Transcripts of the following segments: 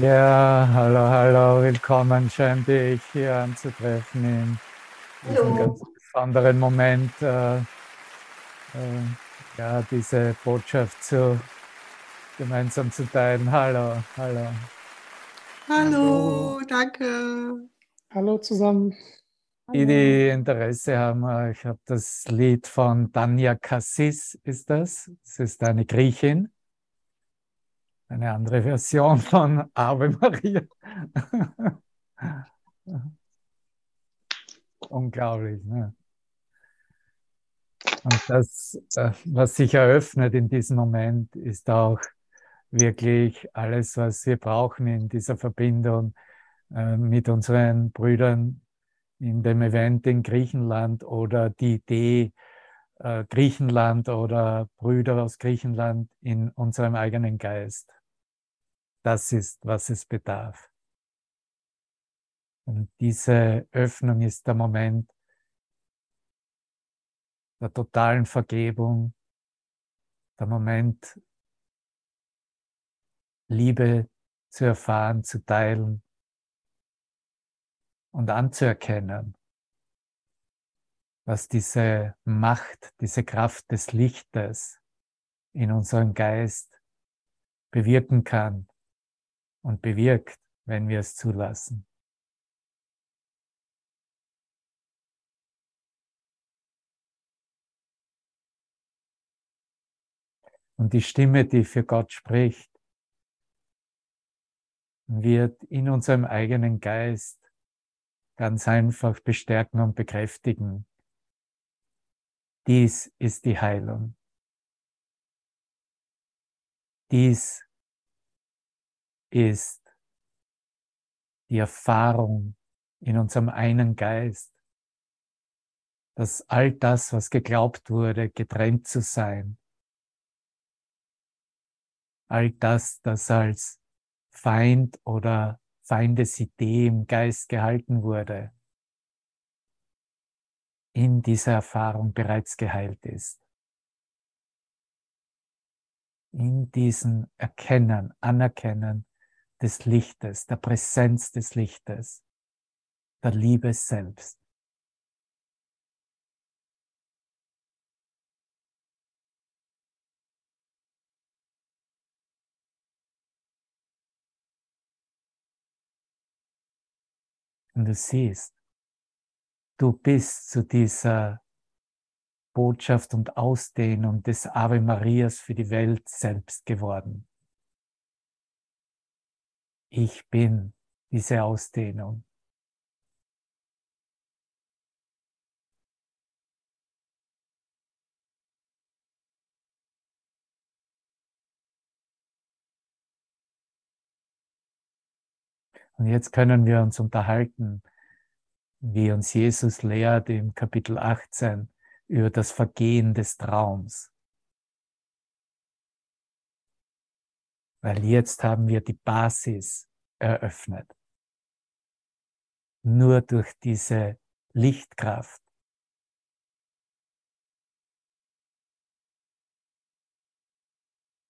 Ja, hallo, hallo, willkommen. Schön, dich hier anzutreffen in diesem ganz besonderen Moment, äh, äh, ja, diese Botschaft zu, gemeinsam zu teilen. Hallo, hallo. Hallo, danke. Hallo zusammen. Die, die Interesse haben, äh, ich habe das Lied von Tanja Cassis, ist das. Das ist eine Griechin eine andere Version von Ave Maria. Unglaublich. Ne? Und das, äh, was sich eröffnet in diesem Moment, ist auch wirklich alles, was wir brauchen in dieser Verbindung äh, mit unseren Brüdern in dem Event in Griechenland oder die Idee, äh, Griechenland oder Brüder aus Griechenland in unserem eigenen Geist. Das ist, was es bedarf. Und diese Öffnung ist der Moment der totalen Vergebung, der Moment, Liebe zu erfahren, zu teilen und anzuerkennen, was diese Macht, diese Kraft des Lichtes in unserem Geist bewirken kann und bewirkt, wenn wir es zulassen. Und die Stimme, die für Gott spricht, wird in unserem eigenen Geist ganz einfach bestärken und bekräftigen. Dies ist die Heilung. Dies ist die Erfahrung in unserem einen Geist, dass all das, was geglaubt wurde, getrennt zu sein, all das, das als Feind oder Feindesidee im Geist gehalten wurde, in dieser Erfahrung bereits geheilt ist. In diesem Erkennen, Anerkennen des Lichtes, der Präsenz des Lichtes, der Liebe selbst. Und du siehst, du bist zu dieser Botschaft und Ausdehnung des Ave Marias für die Welt selbst geworden. Ich bin diese Ausdehnung. Und jetzt können wir uns unterhalten, wie uns Jesus lehrt im Kapitel 18 über das Vergehen des Traums. Weil jetzt haben wir die Basis eröffnet. Nur durch diese Lichtkraft.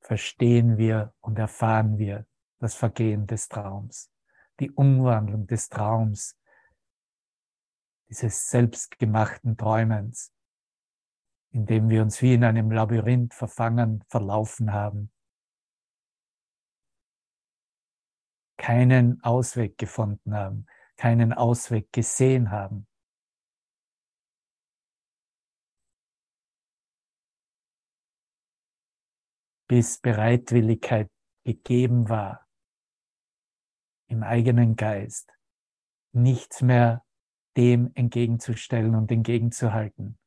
Verstehen wir und erfahren wir das Vergehen des Traums, die Umwandlung des Traums, dieses selbstgemachten Träumens, in dem wir uns wie in einem Labyrinth verfangen, verlaufen haben keinen Ausweg gefunden haben, keinen Ausweg gesehen haben. Bis Bereitwilligkeit gegeben war im eigenen Geist, nichts mehr dem entgegenzustellen und entgegenzuhalten,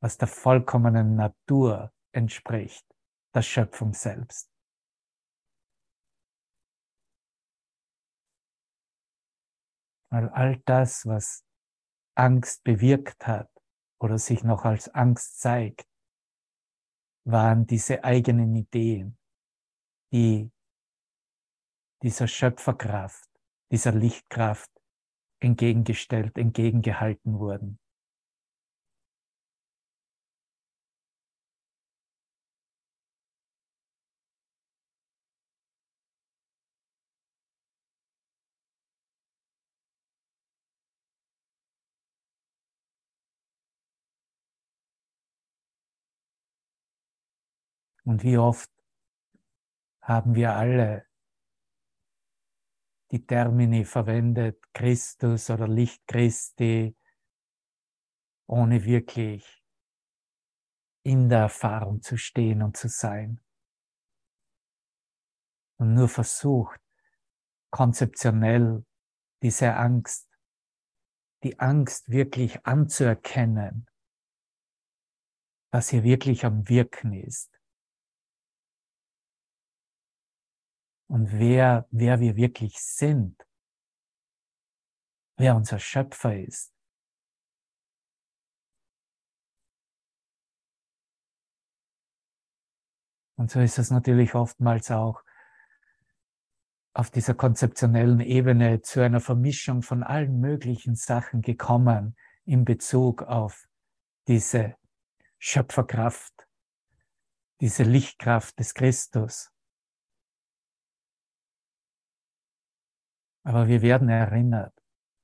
was der vollkommenen Natur entspricht, der Schöpfung selbst. Weil all das, was Angst bewirkt hat oder sich noch als Angst zeigt, waren diese eigenen Ideen, die dieser Schöpferkraft, dieser Lichtkraft entgegengestellt, entgegengehalten wurden. Und wie oft haben wir alle die Termini verwendet, Christus oder Licht Christi, ohne wirklich in der Erfahrung zu stehen und zu sein. Und nur versucht, konzeptionell diese Angst, die Angst wirklich anzuerkennen, was hier wirklich am Wirken ist. Und wer, wer wir wirklich sind, wer unser Schöpfer ist. Und so ist es natürlich oftmals auch auf dieser konzeptionellen Ebene zu einer Vermischung von allen möglichen Sachen gekommen in Bezug auf diese Schöpferkraft, diese Lichtkraft des Christus. Aber wir werden erinnert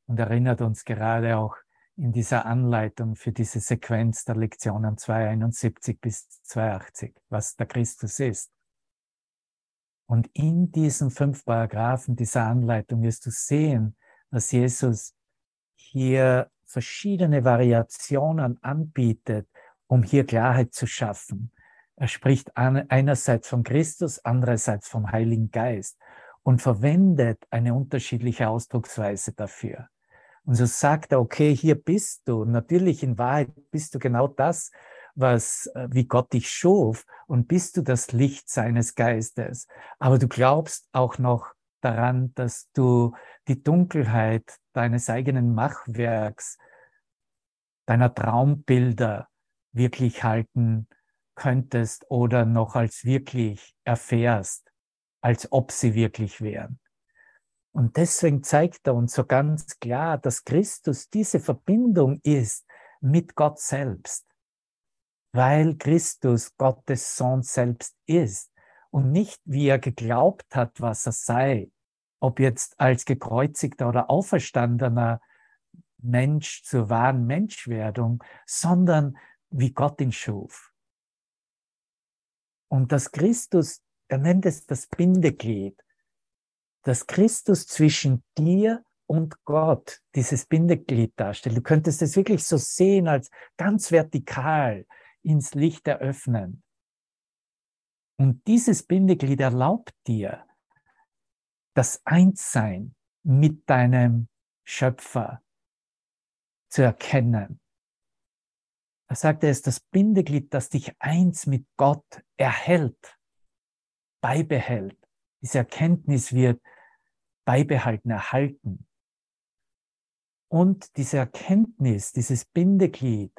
und erinnert uns gerade auch in dieser Anleitung für diese Sequenz der Lektionen 271 bis 280, was der Christus ist. Und in diesen fünf Paragraphen dieser Anleitung wirst du sehen, dass Jesus hier verschiedene Variationen anbietet, um hier Klarheit zu schaffen. Er spricht einerseits von Christus, andererseits vom Heiligen Geist und verwendet eine unterschiedliche Ausdrucksweise dafür. Und so sagt er, okay, hier bist du. Natürlich in Wahrheit bist du genau das, was, äh, wie Gott dich schuf und bist du das Licht seines Geistes. Aber du glaubst auch noch daran, dass du die Dunkelheit deines eigenen Machwerks, deiner Traumbilder wirklich halten könntest oder noch als wirklich erfährst, als ob sie wirklich wären. Und deswegen zeigt er uns so ganz klar, dass Christus diese Verbindung ist mit Gott selbst weil Christus Gottes Sohn selbst ist und nicht, wie er geglaubt hat, was er sei, ob jetzt als gekreuzigter oder auferstandener Mensch zur wahren Menschwerdung, sondern wie Gott ihn schuf. Und dass Christus, er nennt es das Bindeglied, dass Christus zwischen dir und Gott dieses Bindeglied darstellt. Du könntest es wirklich so sehen als ganz vertikal, ins Licht eröffnen. Und dieses Bindeglied erlaubt dir, das Einssein mit deinem Schöpfer zu erkennen. Er sagt, er ist das Bindeglied, das dich eins mit Gott erhält, beibehält. Diese Erkenntnis wird beibehalten, erhalten. Und diese Erkenntnis, dieses Bindeglied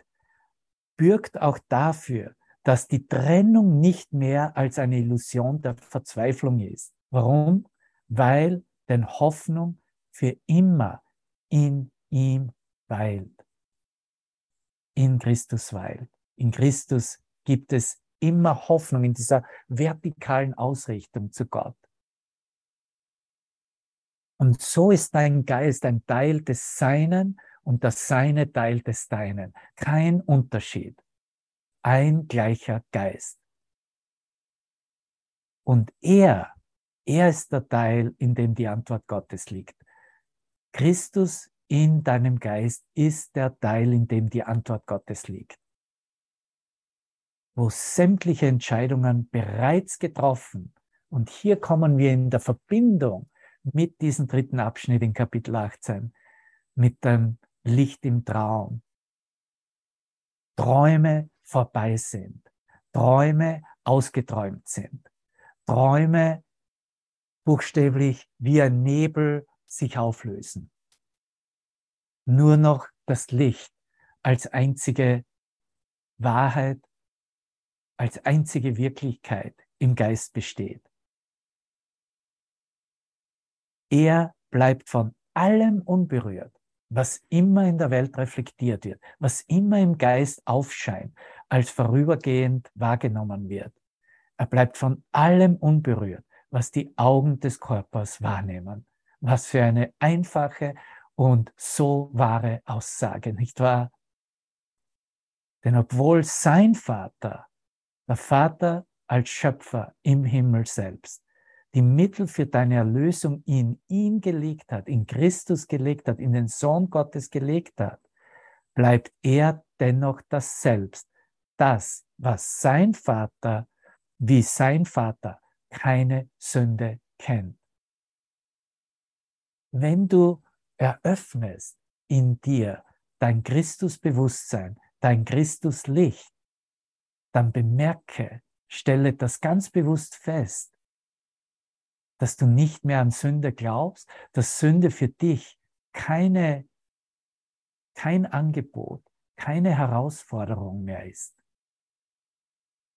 bürgt auch dafür, dass die Trennung nicht mehr als eine Illusion der Verzweiflung ist. Warum? Weil denn Hoffnung für immer in ihm weilt. In Christus weilt. In Christus gibt es immer Hoffnung in dieser vertikalen Ausrichtung zu Gott. Und so ist dein Geist ein Teil des Seinen und das Seine Teil des Deinen. Kein Unterschied. Ein gleicher Geist. Und er, er ist der Teil, in dem die Antwort Gottes liegt. Christus in deinem Geist ist der Teil, in dem die Antwort Gottes liegt. Wo sämtliche Entscheidungen bereits getroffen, und hier kommen wir in der Verbindung mit diesem dritten Abschnitt in Kapitel 18, mit dem Licht im Traum. Träume vorbei sind. Träume ausgeträumt sind. Träume buchstäblich wie ein Nebel sich auflösen. Nur noch das Licht als einzige Wahrheit, als einzige Wirklichkeit im Geist besteht. Er bleibt von allem unberührt was immer in der Welt reflektiert wird, was immer im Geist aufscheint, als vorübergehend wahrgenommen wird. Er bleibt von allem unberührt, was die Augen des Körpers wahrnehmen. Was für eine einfache und so wahre Aussage, nicht wahr? Denn obwohl sein Vater, der Vater als Schöpfer im Himmel selbst die Mittel für deine Erlösung in ihn gelegt hat, in Christus gelegt hat, in den Sohn Gottes gelegt hat, bleibt er dennoch das Selbst, das, was sein Vater, wie sein Vater, keine Sünde kennt. Wenn du eröffnest in dir dein Christusbewusstsein, dein Christuslicht, dann bemerke, stelle das ganz bewusst fest, dass du nicht mehr an Sünde glaubst, dass Sünde für dich keine, kein Angebot, keine Herausforderung mehr ist.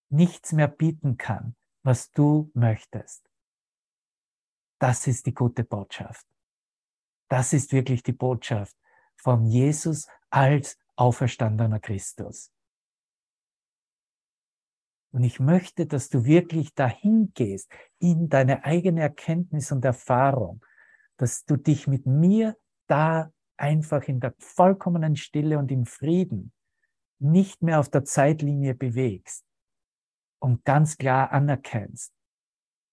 Nichts mehr bieten kann, was du möchtest. Das ist die gute Botschaft. Das ist wirklich die Botschaft von Jesus als auferstandener Christus. Und ich möchte, dass du wirklich dahin gehst, in deine eigene Erkenntnis und Erfahrung, dass du dich mit mir da einfach in der vollkommenen Stille und im Frieden nicht mehr auf der Zeitlinie bewegst und ganz klar anerkennst,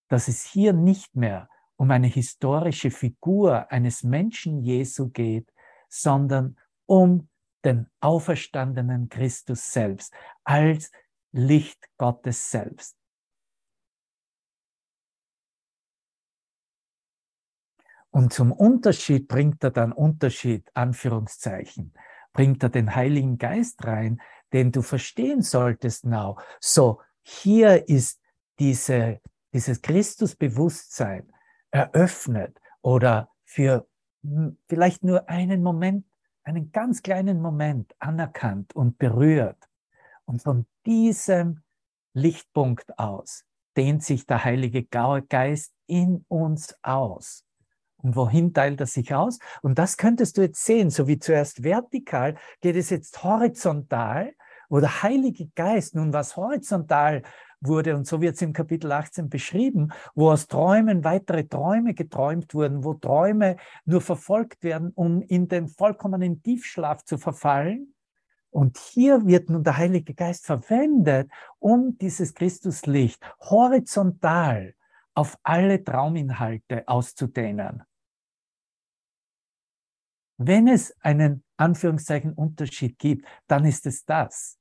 dass es hier nicht mehr um eine historische Figur eines Menschen Jesu geht, sondern um den auferstandenen Christus selbst als Licht Gottes selbst. Und zum Unterschied bringt er dann Unterschied, Anführungszeichen, bringt er den Heiligen Geist rein, den du verstehen solltest now. So, hier ist diese, dieses Christusbewusstsein eröffnet oder für vielleicht nur einen Moment, einen ganz kleinen Moment anerkannt und berührt. Und von diesem Lichtpunkt aus dehnt sich der Heilige Geist in uns aus. Und wohin teilt er sich aus? Und das könntest du jetzt sehen, so wie zuerst vertikal, geht es jetzt horizontal, wo der Heilige Geist nun was horizontal wurde, und so wird es im Kapitel 18 beschrieben, wo aus Träumen weitere Träume geträumt wurden, wo Träume nur verfolgt werden, um in den vollkommenen Tiefschlaf zu verfallen, und hier wird nun der Heilige Geist verwendet, um dieses Christuslicht horizontal auf alle Trauminhalte auszudehnen. Wenn es einen Anführungszeichen Unterschied gibt, dann ist es das.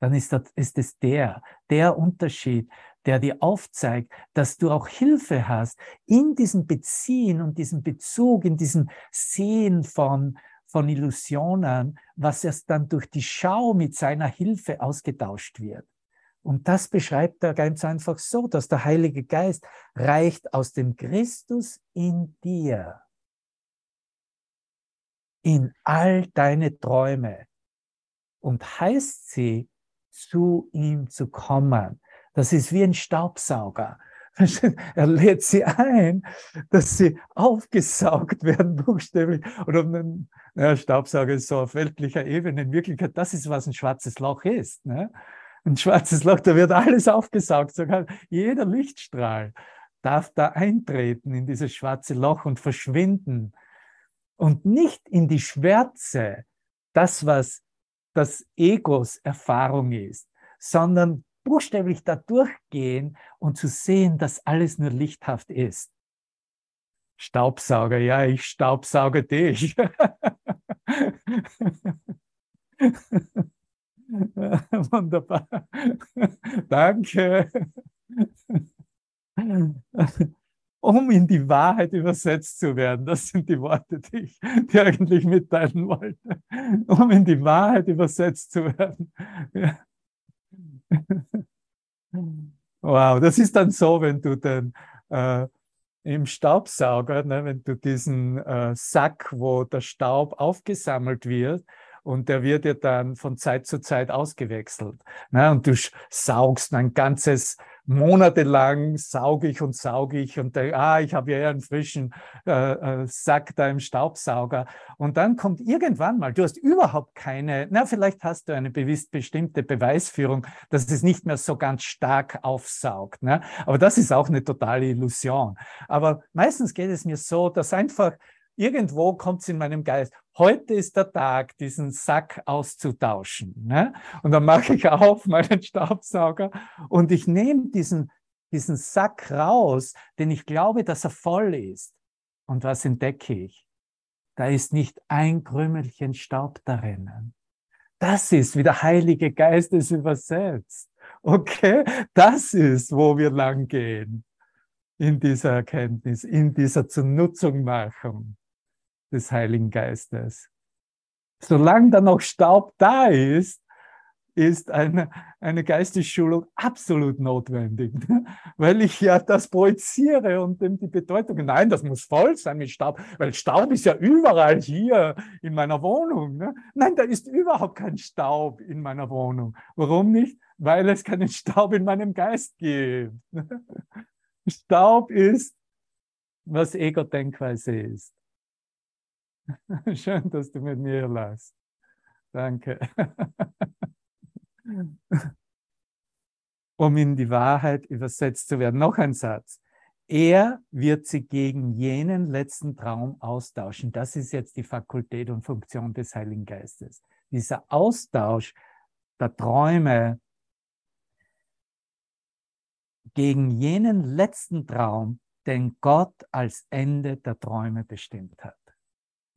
Dann ist, das, ist es der, der Unterschied, der dir aufzeigt, dass du auch Hilfe hast in diesem Beziehen und diesem Bezug, in diesem Sehen von, von Illusionen, was erst dann durch die Schau mit seiner Hilfe ausgetauscht wird. Und das beschreibt er ganz einfach so, dass der Heilige Geist reicht aus dem Christus in dir in all deine Träume und heißt sie, zu ihm zu kommen. Das ist wie ein Staubsauger. Er lädt sie ein, dass sie aufgesaugt werden, buchstäblich. Oder ein ja, Staubsauger ist so auf weltlicher Ebene. In Wirklichkeit, das ist, was ein schwarzes Loch ist. Ne? Ein schwarzes Loch, da wird alles aufgesaugt, sogar jeder Lichtstrahl darf da eintreten in dieses schwarze Loch und verschwinden. Und nicht in die Schwärze, das, was das Egos Erfahrung ist, sondern buchstäblich da durchgehen und zu sehen, dass alles nur lichthaft ist. Staubsauger, ja, ich staubsauge dich. Wunderbar. Danke. Um in die Wahrheit übersetzt zu werden, das sind die Worte, die ich dir eigentlich mitteilen wollte. Um in die Wahrheit übersetzt zu werden. Ja. Wow, das ist dann so, wenn du den äh, im Staubsauger, ne, wenn du diesen äh, Sack, wo der Staub aufgesammelt wird, und der wird ja dann von Zeit zu Zeit ausgewechselt. Ne? Und du saugst ein ganzes monatelang sauge ich und sauge ich und denke, ah, ich habe ja einen frischen äh, äh, Sack da im Staubsauger. Und dann kommt irgendwann mal, du hast überhaupt keine, na, vielleicht hast du eine bewusst bestimmte Beweisführung, dass es nicht mehr so ganz stark aufsaugt. Ne? Aber das ist auch eine totale Illusion. Aber meistens geht es mir so, dass einfach irgendwo kommt es in meinem Geist, heute ist der Tag, diesen Sack auszutauschen. Ne? Und dann mache ich auf meinen Staubsauger und ich nehme diesen, diesen Sack raus, denn ich glaube, dass er voll ist. Und was entdecke ich? Da ist nicht ein Krümelchen Staub darin. Das ist, wie der Heilige Geist es übersetzt. Okay, das ist, wo wir lang gehen in dieser Erkenntnis, in dieser Zunutungmachung des Heiligen Geistes. Solange da noch Staub da ist, ist eine, eine Geistesschulung absolut notwendig, weil ich ja das projiziere und dem die Bedeutung, nein, das muss voll sein mit Staub, weil Staub ist ja überall hier in meiner Wohnung. Ne? Nein, da ist überhaupt kein Staub in meiner Wohnung. Warum nicht? Weil es keinen Staub in meinem Geist gibt. Staub ist, was Ego-Denkweise ist. Schön, dass du mit mir lachst. Danke. um in die Wahrheit übersetzt zu werden. Noch ein Satz. Er wird sie gegen jenen letzten Traum austauschen. Das ist jetzt die Fakultät und Funktion des Heiligen Geistes. Dieser Austausch der Träume gegen jenen letzten Traum, den Gott als Ende der Träume bestimmt hat.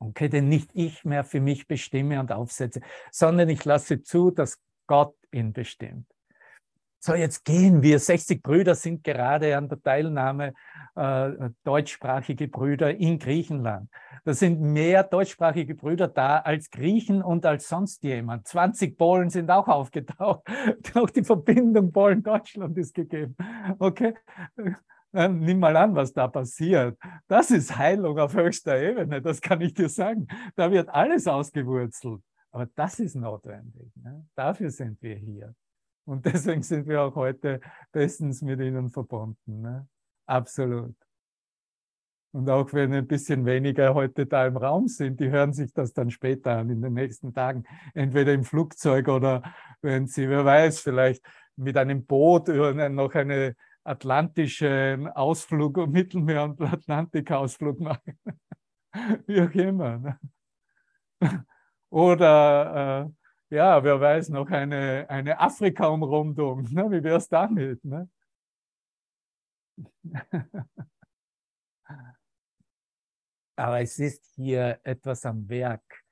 Okay, den nicht ich mehr für mich bestimme und aufsetze, sondern ich lasse zu, dass Gott ihn bestimmt. So, jetzt gehen wir. 60 Brüder sind gerade an der Teilnahme, äh, deutschsprachige Brüder in Griechenland. Da sind mehr deutschsprachige Brüder da als Griechen und als sonst jemand. 20 Polen sind auch aufgetaucht. auch die Verbindung Polen-Deutschland ist gegeben. Okay? Äh, nimm mal an, was da passiert. Das ist Heilung auf höchster Ebene, das kann ich dir sagen. Da wird alles ausgewurzelt. Aber das ist notwendig. Ne? Dafür sind wir hier. Und deswegen sind wir auch heute bestens mit Ihnen verbunden. Ne? Absolut. Und auch wenn ein bisschen weniger heute da im Raum sind, die hören sich das dann später an, in den nächsten Tagen. Entweder im Flugzeug oder wenn sie, wer weiß, vielleicht mit einem Boot oder noch einen atlantischen Ausflug, Mittelmeer- und Atlantikausflug machen. Wie auch immer. Ne? Oder äh, ja, wer weiß, noch eine, eine Afrika-Umrundung. Ne? Wie wäre es damit? Ne? Aber es ist hier etwas am Werk,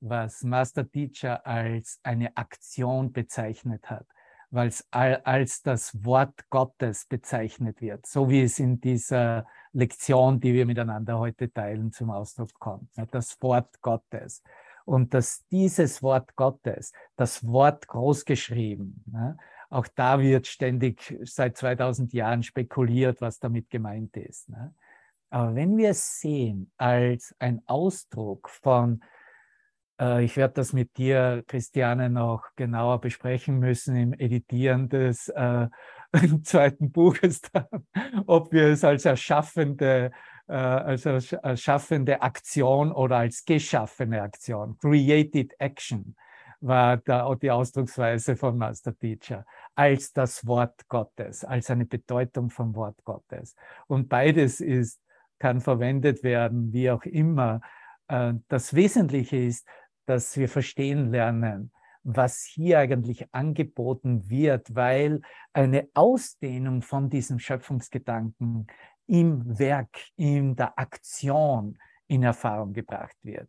was Master Teacher als eine Aktion bezeichnet hat, weil es als das Wort Gottes bezeichnet wird, so wie es in dieser Lektion, die wir miteinander heute teilen, zum Ausdruck kommt. Das Wort Gottes und dass dieses Wort Gottes, das Wort großgeschrieben, auch da wird ständig seit 2000 Jahren spekuliert, was damit gemeint ist. Ne. Aber wenn wir es sehen als ein Ausdruck von, ich werde das mit dir, Christiane, noch genauer besprechen müssen im Editieren des äh, zweiten Buches, dann, ob wir es als erschaffende äh, als erschaffende Aktion oder als geschaffene Aktion. Created Action war da die Ausdrucksweise von Master Teacher, als das Wort Gottes, als eine Bedeutung vom Wort Gottes. Und beides ist, kann verwendet werden, wie auch immer. Äh, das Wesentliche ist, dass wir verstehen lernen, was hier eigentlich angeboten wird, weil eine Ausdehnung von diesem Schöpfungsgedanken im Werk, in der Aktion in Erfahrung gebracht wird.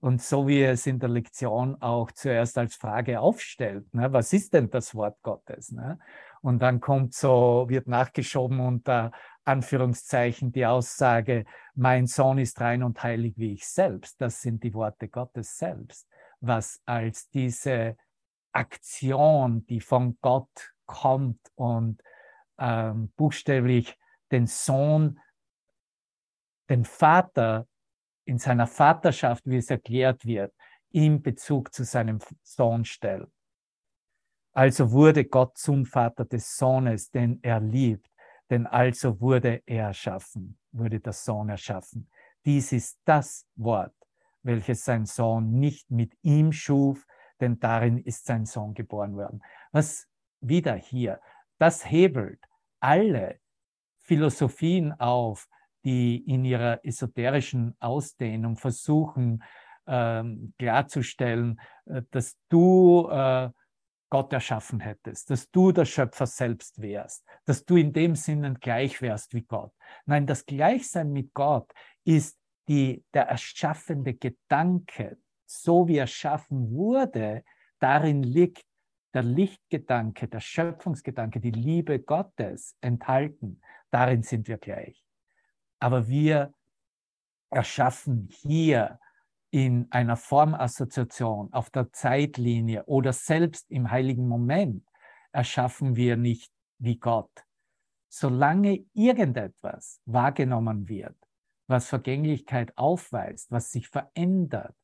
Und so wie es in der Lektion auch zuerst als Frage aufstellt, ne, was ist denn das Wort Gottes? Ne? Und dann kommt so, wird nachgeschoben unter Anführungszeichen die Aussage, mein Sohn ist rein und heilig wie ich selbst. Das sind die Worte Gottes selbst, was als diese Aktion, die von Gott kommt und ähm, buchstäblich den Sohn, den Vater in seiner Vaterschaft, wie es erklärt wird, in Bezug zu seinem Sohn stellt. Also wurde Gott zum Vater des Sohnes, den er liebt, denn also wurde er erschaffen, wurde der Sohn erschaffen. Dies ist das Wort, welches sein Sohn nicht mit ihm schuf, denn darin ist sein Sohn geboren worden. Was wieder hier, das hebelt alle Philosophien auf, die in ihrer esoterischen Ausdehnung versuchen, ähm, klarzustellen, äh, dass du äh, Gott erschaffen hättest, dass du der Schöpfer selbst wärst, dass du in dem Sinne gleich wärst wie Gott. Nein, das Gleichsein mit Gott ist die, der erschaffende Gedanke, so wie er erschaffen wurde, darin liegt der Lichtgedanke, der Schöpfungsgedanke, die Liebe Gottes enthalten. Darin sind wir gleich. Aber wir erschaffen hier in einer Formassoziation auf der Zeitlinie oder selbst im heiligen Moment erschaffen wir nicht wie Gott. Solange irgendetwas wahrgenommen wird, was Vergänglichkeit aufweist, was sich verändert,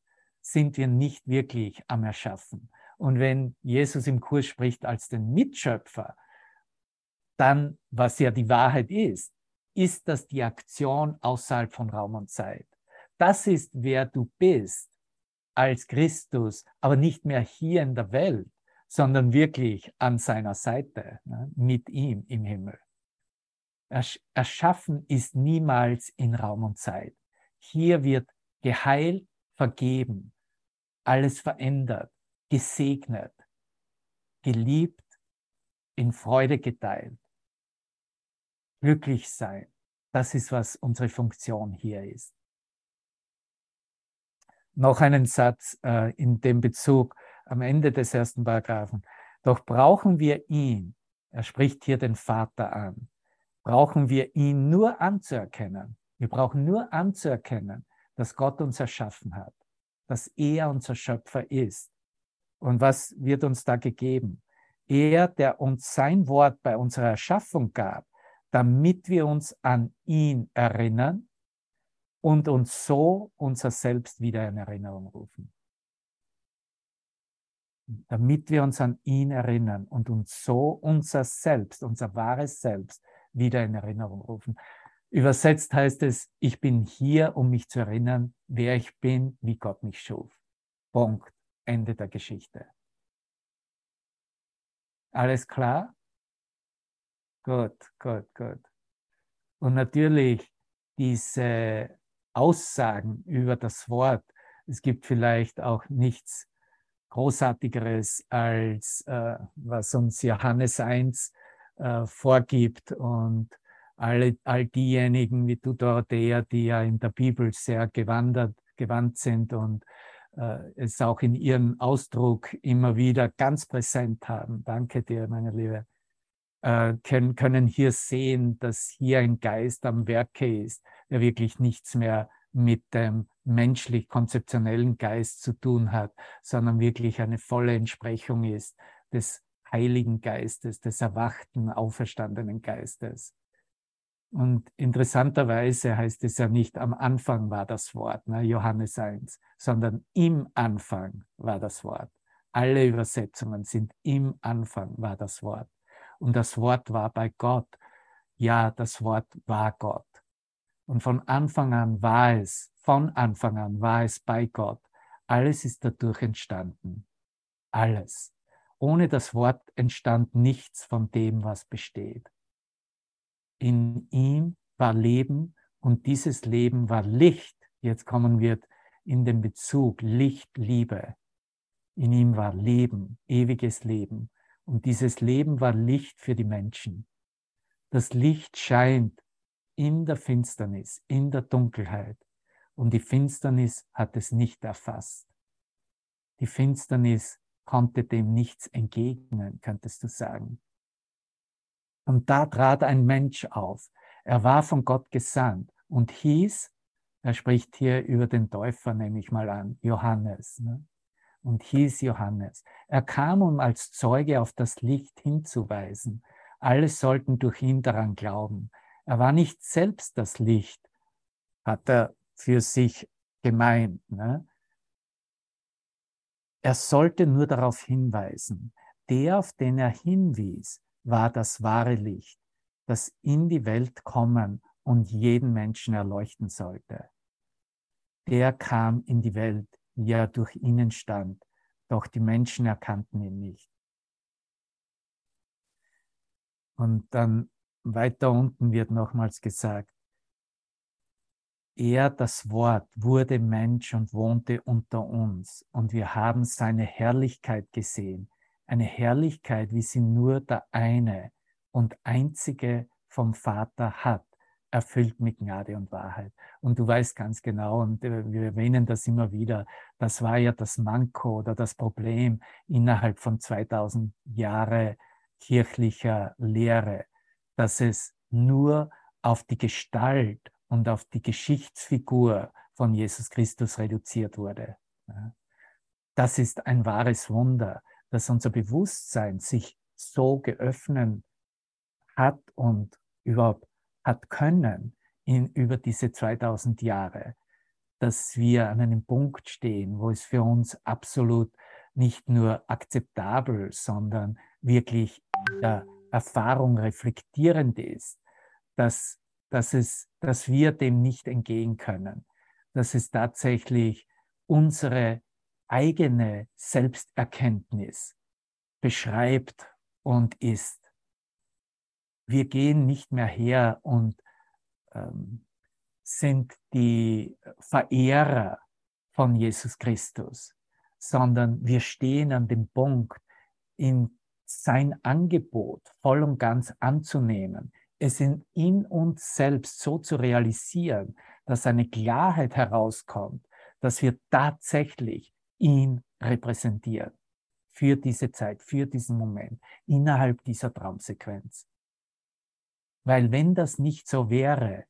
sind wir nicht wirklich am Erschaffen. Und wenn Jesus im Kurs spricht als den Mitschöpfer, dann, was ja die Wahrheit ist, ist das die Aktion außerhalb von Raum und Zeit. Das ist, wer du bist als Christus, aber nicht mehr hier in der Welt, sondern wirklich an seiner Seite, ne, mit ihm im Himmel. Erschaffen ist niemals in Raum und Zeit. Hier wird geheilt, vergeben, alles verändert, gesegnet, geliebt, in Freude geteilt. Glücklich sein. Das ist, was unsere Funktion hier ist. Noch einen Satz äh, in dem Bezug am Ende des ersten Paragraphen. Doch brauchen wir ihn, er spricht hier den Vater an, brauchen wir ihn nur anzuerkennen. Wir brauchen nur anzuerkennen, dass Gott uns erschaffen hat, dass er unser Schöpfer ist. Und was wird uns da gegeben? Er, der uns sein Wort bei unserer Erschaffung gab, damit wir uns an ihn erinnern und uns so unser Selbst wieder in Erinnerung rufen. Damit wir uns an ihn erinnern und uns so unser Selbst, unser wahres Selbst wieder in Erinnerung rufen. Übersetzt heißt es, ich bin hier, um mich zu erinnern, wer ich bin, wie Gott mich schuf. Punkt. Ende der Geschichte. Alles klar? Gut, gut, gut. Und natürlich diese Aussagen über das Wort. Es gibt vielleicht auch nichts Großartigeres als äh, was uns Johannes 1 äh, vorgibt und alle, all diejenigen wie du, Dorothea, die ja in der Bibel sehr gewandert, gewandt sind und äh, es auch in ihrem Ausdruck immer wieder ganz präsent haben. Danke dir, meine Liebe. Äh, können, können hier sehen, dass hier ein Geist am Werke ist, der wirklich nichts mehr mit dem menschlich-konzeptionellen Geist zu tun hat, sondern wirklich eine volle Entsprechung ist des Heiligen Geistes, des erwachten, auferstandenen Geistes. Und interessanterweise heißt es ja nicht, am Anfang war das Wort, ne, Johannes 1, sondern im Anfang war das Wort. Alle Übersetzungen sind im Anfang war das Wort. Und das Wort war bei Gott. Ja, das Wort war Gott. Und von Anfang an war es, von Anfang an war es bei Gott. Alles ist dadurch entstanden. Alles. Ohne das Wort entstand nichts von dem, was besteht. In ihm war Leben und dieses Leben war Licht. Jetzt kommen wir in den Bezug Licht, Liebe. In ihm war Leben, ewiges Leben. Und dieses Leben war Licht für die Menschen. Das Licht scheint in der Finsternis, in der Dunkelheit. Und die Finsternis hat es nicht erfasst. Die Finsternis konnte dem nichts entgegnen, könntest du sagen. Und da trat ein Mensch auf. Er war von Gott gesandt und hieß, er spricht hier über den Täufer, nehme ich mal an, Johannes. Ne? Und hieß Johannes. Er kam, um als Zeuge auf das Licht hinzuweisen. Alle sollten durch ihn daran glauben. Er war nicht selbst das Licht, hat er für sich gemeint. Ne? Er sollte nur darauf hinweisen. Der, auf den er hinwies, war das wahre Licht, das in die Welt kommen und jeden Menschen erleuchten sollte. Der kam in die Welt, wie er durch ihnen stand, doch die Menschen erkannten ihn nicht. Und dann weiter unten wird nochmals gesagt, er, das Wort, wurde Mensch und wohnte unter uns. Und wir haben seine Herrlichkeit gesehen. Eine Herrlichkeit, wie sie nur der eine und einzige vom Vater hat, erfüllt mit Gnade und Wahrheit. Und du weißt ganz genau, und äh, wir erwähnen das immer wieder, das war ja das Manko oder das Problem innerhalb von 2000 Jahre kirchlicher Lehre, dass es nur auf die Gestalt und auf die Geschichtsfigur von Jesus Christus reduziert wurde. Das ist ein wahres Wunder, dass unser Bewusstsein sich so geöffnet hat und überhaupt hat können in, über diese 2000 Jahre, dass wir an einem Punkt stehen, wo es für uns absolut nicht nur akzeptabel, sondern wirklich der Erfahrung reflektierend ist, dass dass, es, dass wir dem nicht entgehen können, dass es tatsächlich unsere eigene Selbsterkenntnis beschreibt und ist. Wir gehen nicht mehr her und ähm, sind die Verehrer von Jesus Christus, sondern wir stehen an dem Punkt, in sein Angebot voll und ganz anzunehmen, es in, in uns selbst so zu realisieren, dass eine Klarheit herauskommt, dass wir tatsächlich ihn repräsentieren für diese Zeit, für diesen Moment, innerhalb dieser Traumsequenz. Weil wenn das nicht so wäre,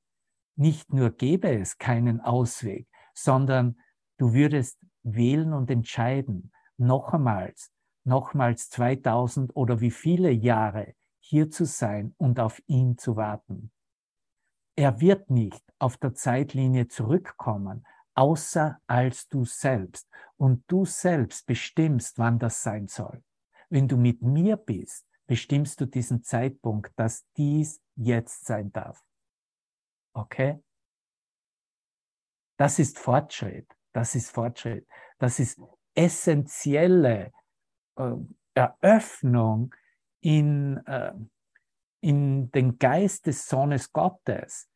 nicht nur gäbe es keinen Ausweg, sondern du würdest wählen und entscheiden, nochmals, nochmals 2000 oder wie viele Jahre hier zu sein und auf ihn zu warten. Er wird nicht auf der Zeitlinie zurückkommen, außer als du selbst. Und du selbst bestimmst, wann das sein soll. Wenn du mit mir bist, bestimmst du diesen Zeitpunkt, dass dies jetzt sein darf. Okay? Das ist Fortschritt. Das ist Fortschritt. Das ist essentielle äh, Eröffnung in, äh, in den Geist des Sohnes Gottes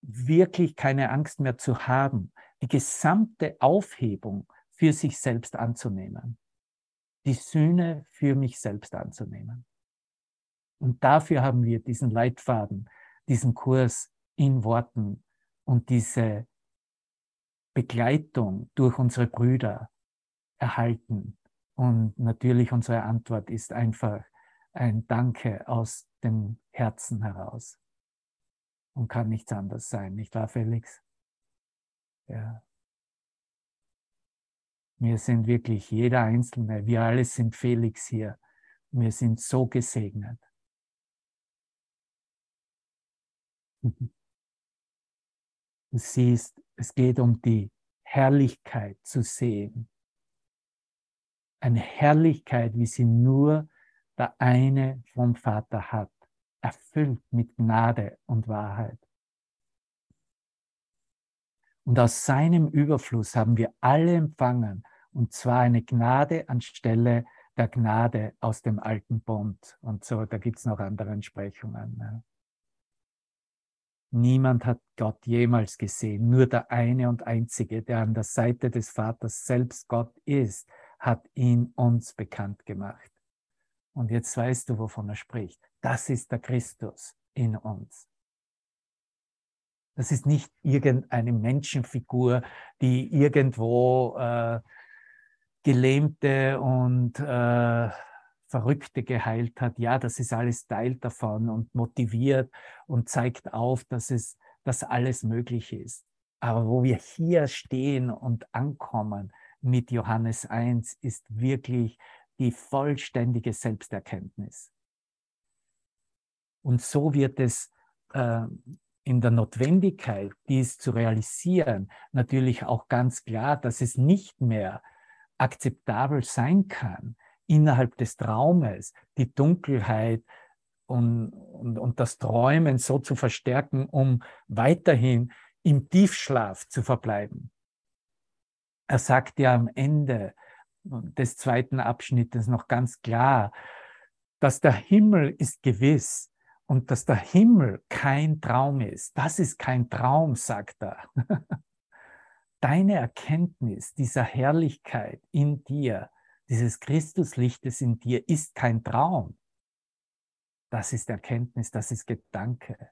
wirklich keine Angst mehr zu haben, die gesamte Aufhebung für sich selbst anzunehmen, die Sühne für mich selbst anzunehmen. Und dafür haben wir diesen Leitfaden, diesen Kurs in Worten und diese Begleitung durch unsere Brüder erhalten. Und natürlich unsere Antwort ist einfach, ein Danke aus dem Herzen heraus. Und kann nichts anderes sein, nicht wahr, Felix? Ja. Wir sind wirklich jeder Einzelne, wir alle sind Felix hier. Wir sind so gesegnet. Du siehst, es geht um die Herrlichkeit zu sehen. Eine Herrlichkeit, wie sie nur der eine vom Vater hat, erfüllt mit Gnade und Wahrheit. Und aus seinem Überfluss haben wir alle empfangen, und zwar eine Gnade anstelle der Gnade aus dem alten Bund. Und so, da gibt es noch andere Entsprechungen. Ne? Niemand hat Gott jemals gesehen, nur der eine und einzige, der an der Seite des Vaters selbst Gott ist, hat ihn uns bekannt gemacht. Und jetzt weißt du, wovon er spricht. Das ist der Christus in uns. Das ist nicht irgendeine Menschenfigur, die irgendwo äh, Gelähmte und äh, Verrückte geheilt hat. Ja, das ist alles Teil davon und motiviert und zeigt auf, dass es, dass alles möglich ist. Aber wo wir hier stehen und ankommen mit Johannes 1, ist wirklich die vollständige Selbsterkenntnis. Und so wird es äh, in der Notwendigkeit, dies zu realisieren, natürlich auch ganz klar, dass es nicht mehr akzeptabel sein kann, innerhalb des Traumes die Dunkelheit und, und, und das Träumen so zu verstärken, um weiterhin im Tiefschlaf zu verbleiben. Er sagt ja am Ende, des zweiten Abschnittes noch ganz klar, dass der Himmel ist gewiss und dass der Himmel kein Traum ist. Das ist kein Traum, sagt er. Deine Erkenntnis dieser Herrlichkeit in dir, dieses Christuslichtes in dir, ist kein Traum. Das ist Erkenntnis, das ist Gedanke.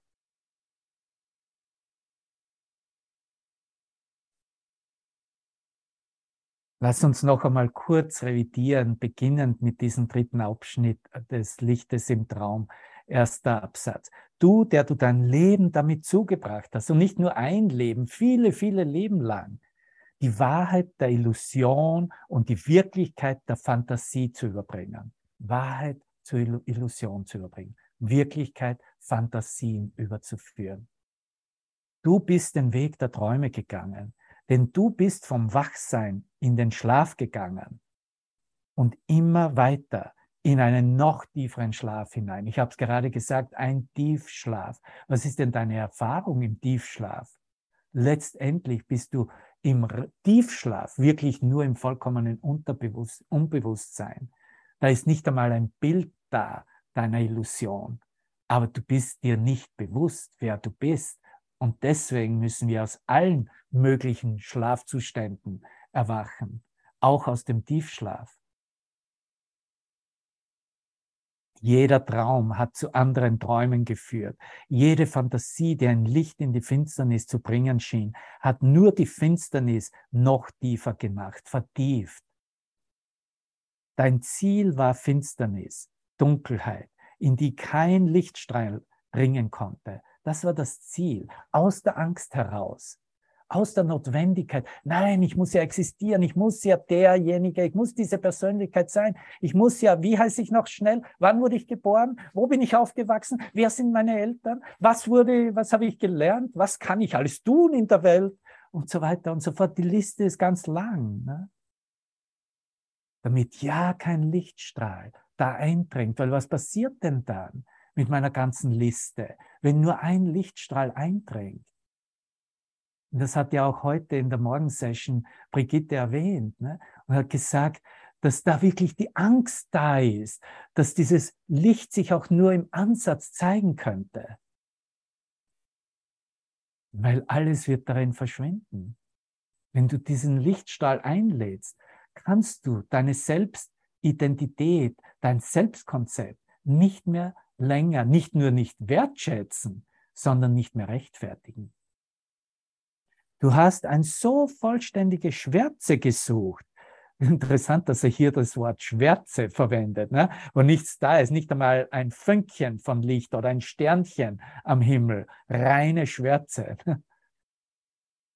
Lass uns noch einmal kurz revidieren, beginnend mit diesem dritten Abschnitt des Lichtes im Traum. Erster Absatz. Du, der du dein Leben damit zugebracht hast, und nicht nur ein Leben, viele, viele Leben lang, die Wahrheit der Illusion und die Wirklichkeit der Fantasie zu überbringen. Wahrheit zur Illusion zu überbringen. Wirklichkeit, Fantasien überzuführen. Du bist den Weg der Träume gegangen, denn du bist vom Wachsein in den Schlaf gegangen und immer weiter in einen noch tieferen Schlaf hinein. Ich habe es gerade gesagt, ein Tiefschlaf. Was ist denn deine Erfahrung im Tiefschlaf? Letztendlich bist du im Tiefschlaf wirklich nur im vollkommenen Unterbewusst Unbewusstsein. Da ist nicht einmal ein Bild da deiner Illusion, aber du bist dir nicht bewusst, wer du bist. Und deswegen müssen wir aus allen möglichen Schlafzuständen erwachen, auch aus dem Tiefschlaf. Jeder Traum hat zu anderen Träumen geführt. Jede Fantasie, die ein Licht in die Finsternis zu bringen schien, hat nur die Finsternis noch tiefer gemacht, vertieft. Dein Ziel war Finsternis, Dunkelheit, in die kein Lichtstrahl dringen konnte. Das war das Ziel, aus der Angst heraus aus der Notwendigkeit. Nein, ich muss ja existieren, ich muss ja derjenige, ich muss diese Persönlichkeit sein, ich muss ja, wie heiße ich noch schnell, wann wurde ich geboren, wo bin ich aufgewachsen, wer sind meine Eltern, was wurde, was habe ich gelernt, was kann ich alles tun in der Welt und so weiter und so fort. Die Liste ist ganz lang. Ne? Damit ja kein Lichtstrahl da eindringt, weil was passiert denn dann mit meiner ganzen Liste, wenn nur ein Lichtstrahl eindringt? Das hat ja auch heute in der Morgensession Brigitte erwähnt ne? und hat gesagt, dass da wirklich die Angst da ist, dass dieses Licht sich auch nur im Ansatz zeigen könnte. Weil alles wird darin verschwinden. Wenn du diesen Lichtstrahl einlädst, kannst du deine Selbstidentität, dein Selbstkonzept nicht mehr länger, nicht nur nicht wertschätzen, sondern nicht mehr rechtfertigen. Du hast ein so vollständige Schwärze gesucht. Interessant, dass er hier das Wort Schwärze verwendet, ne? wo nichts da ist, nicht einmal ein Fünkchen von Licht oder ein Sternchen am Himmel, reine Schwärze.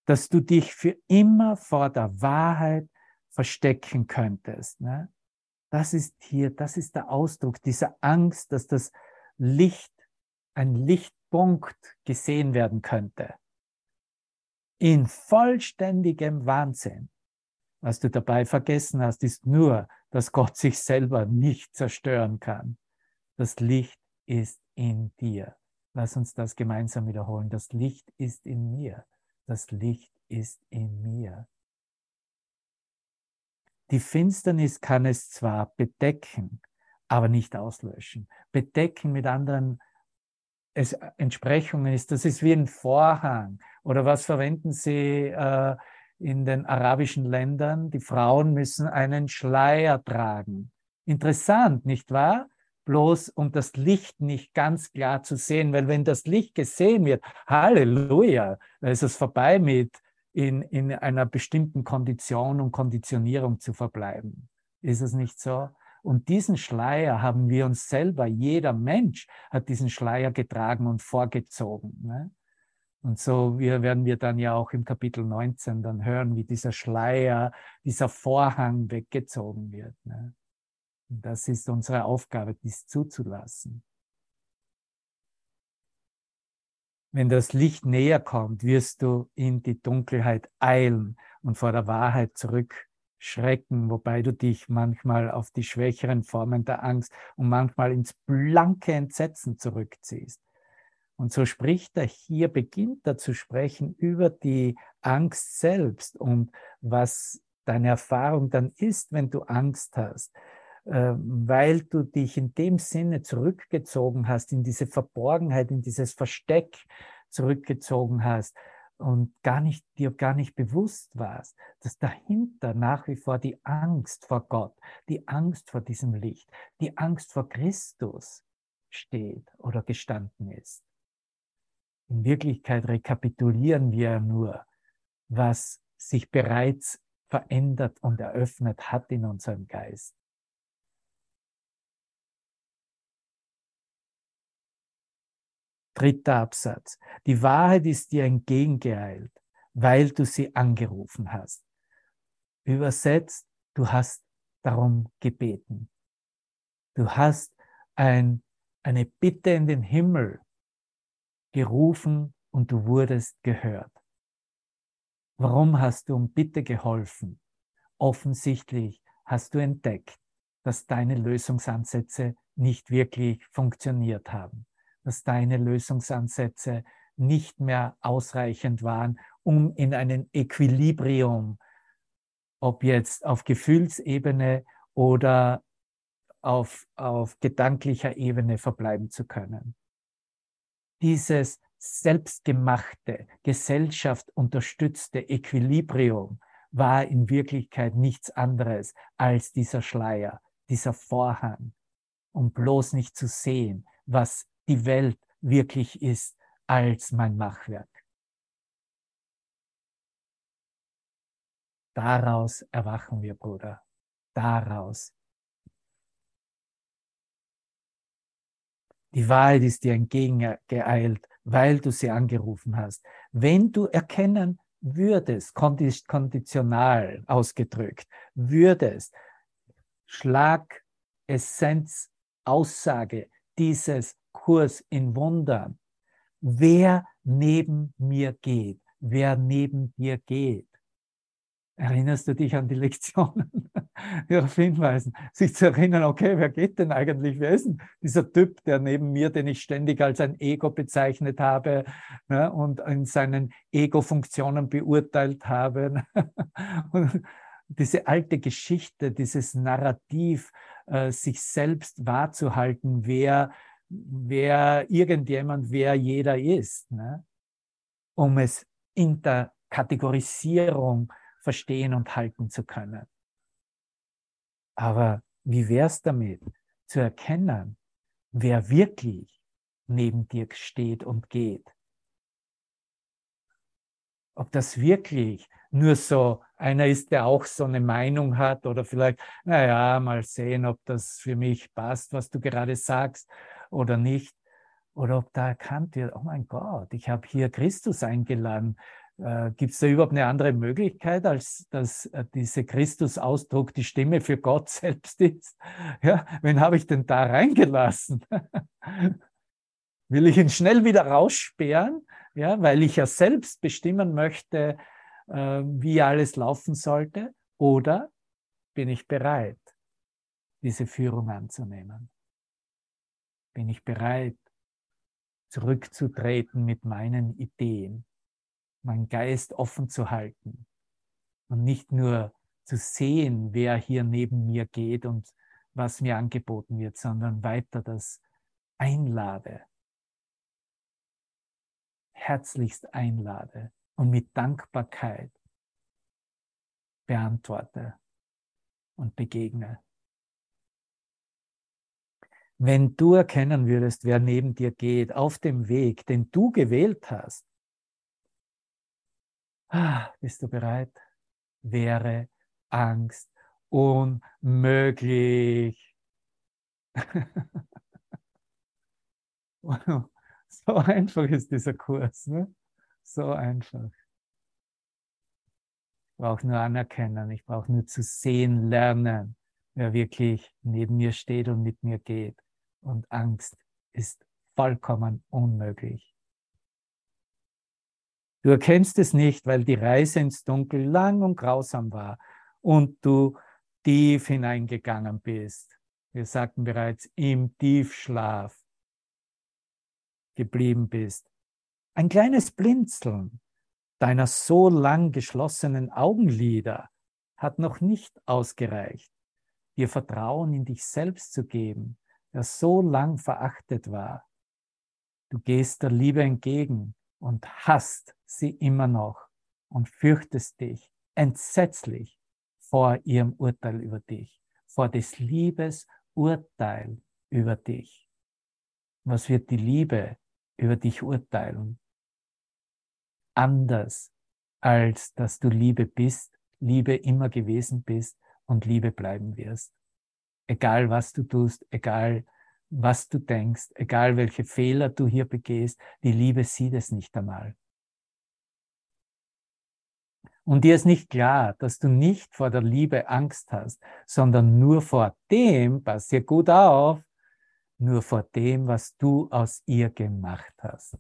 Dass du dich für immer vor der Wahrheit verstecken könntest. Ne? Das ist hier, das ist der Ausdruck dieser Angst, dass das Licht, ein Lichtpunkt gesehen werden könnte in vollständigem Wahnsinn. Was du dabei vergessen hast, ist nur, dass Gott sich selber nicht zerstören kann. Das Licht ist in dir. Lass uns das gemeinsam wiederholen. Das Licht ist in mir. Das Licht ist in mir. Die Finsternis kann es zwar bedecken, aber nicht auslöschen. Bedecken mit anderen es Entsprechungen ist. Das ist wie ein Vorhang. Oder was verwenden Sie äh, in den arabischen Ländern? Die Frauen müssen einen Schleier tragen. Interessant, nicht wahr? Bloß um das Licht nicht ganz klar zu sehen, weil wenn das Licht gesehen wird, Halleluja, da ist es vorbei mit in, in einer bestimmten Kondition und Konditionierung zu verbleiben. Ist es nicht so? Und diesen Schleier haben wir uns selber, jeder Mensch hat diesen Schleier getragen und vorgezogen. Ne? Und so wir, werden wir dann ja auch im Kapitel 19 dann hören, wie dieser Schleier, dieser Vorhang weggezogen wird. Ne? Und das ist unsere Aufgabe, dies zuzulassen. Wenn das Licht näher kommt, wirst du in die Dunkelheit eilen und vor der Wahrheit zurück Schrecken, wobei du dich manchmal auf die schwächeren Formen der Angst und manchmal ins blanke Entsetzen zurückziehst. Und so spricht er hier, beginnt er zu sprechen über die Angst selbst und was deine Erfahrung dann ist, wenn du Angst hast. äh, weil du dich in dem Sinne zurückgezogen hast, in diese Verborgenheit, in dieses Versteck zurückgezogen hast und gar nicht, dir gar nicht bewusst warst, dass dahinter nach wie vor die Angst vor Gott, die Angst vor diesem Licht, die Angst vor Christus steht oder gestanden ist. In Wirklichkeit rekapitulieren wir nur, was sich bereits verändert und eröffnet hat in unserem Geist. Dritter Absatz. Die Wahrheit ist dir entgegengeeilt, weil du sie angerufen hast. Übersetzt, du hast darum gebeten. Du hast ein, eine Bitte in den Himmel gerufen und du wurdest gehört. Warum hast du um Bitte geholfen? Offensichtlich hast du entdeckt, dass deine Lösungsansätze nicht wirklich funktioniert haben, dass deine Lösungsansätze nicht mehr ausreichend waren, um in einem Equilibrium, ob jetzt auf Gefühlsebene oder auf, auf gedanklicher Ebene verbleiben zu können dieses selbstgemachte, Gesellschaft unterstützte Equilibrium war in Wirklichkeit nichts anderes als dieser Schleier, dieser Vorhang, um bloß nicht zu sehen, was die Welt wirklich ist als mein Machwerk. Daraus erwachen wir, Bruder. Daraus Die Wahrheit ist dir entgegengeeilt, weil du sie angerufen hast. Wenn du erkennen würdest, konditional ausgedrückt, würdest, Schlag, Essenz, Aussage dieses Kurs in Wundern, wer neben mir geht, wer neben dir geht, Erinnerst du dich an die Lektionen? Darauf hinweisen, sich zu erinnern, okay, wer geht denn eigentlich? Wer ist denn dieser Typ, der neben mir, den ich ständig als ein Ego bezeichnet habe ne, und in seinen Ego-Funktionen beurteilt habe? Ne? und diese alte Geschichte, dieses Narrativ, äh, sich selbst wahrzuhalten, wer, wer irgendjemand, wer jeder ist, ne? um es in der Kategorisierung verstehen und halten zu können. Aber wie wär's damit, zu erkennen, wer wirklich neben dir steht und geht? Ob das wirklich nur so einer ist, der auch so eine Meinung hat oder vielleicht, naja, mal sehen, ob das für mich passt, was du gerade sagst oder nicht. Oder ob da erkannt wird, oh mein Gott, ich habe hier Christus eingeladen, äh, Gibt es da überhaupt eine andere Möglichkeit, als dass äh, dieser Christus-Ausdruck die Stimme für Gott selbst ist? Ja, wen habe ich denn da reingelassen? Will ich ihn schnell wieder raussperren, ja, weil ich ja selbst bestimmen möchte, äh, wie alles laufen sollte? Oder bin ich bereit, diese Führung anzunehmen? Bin ich bereit, zurückzutreten mit meinen Ideen? Meinen Geist offen zu halten und nicht nur zu sehen, wer hier neben mir geht und was mir angeboten wird, sondern weiter das einlade, herzlichst einlade und mit Dankbarkeit beantworte und begegne. Wenn du erkennen würdest, wer neben dir geht, auf dem Weg, den du gewählt hast, Ah, bist du bereit? Wäre Angst unmöglich. so einfach ist dieser Kurs, ne? So einfach. Ich brauche nur anerkennen, ich brauche nur zu sehen lernen, wer wirklich neben mir steht und mit mir geht. Und Angst ist vollkommen unmöglich. Du erkennst es nicht, weil die Reise ins Dunkel lang und grausam war und du tief hineingegangen bist. Wir sagten bereits, im Tiefschlaf geblieben bist. Ein kleines Blinzeln deiner so lang geschlossenen Augenlider hat noch nicht ausgereicht, dir Vertrauen in dich selbst zu geben, der so lang verachtet war. Du gehst der Liebe entgegen und hast sie immer noch und fürchtest dich entsetzlich vor ihrem Urteil über dich, vor des Liebes Urteil über dich. Was wird die Liebe über dich urteilen? Anders, als dass du Liebe bist, Liebe immer gewesen bist und Liebe bleiben wirst. Egal was du tust, egal was du denkst, egal welche Fehler du hier begehst, die Liebe sieht es nicht einmal. Und dir ist nicht klar, dass du nicht vor der Liebe Angst hast, sondern nur vor dem, pass dir gut auf, nur vor dem, was du aus ihr gemacht hast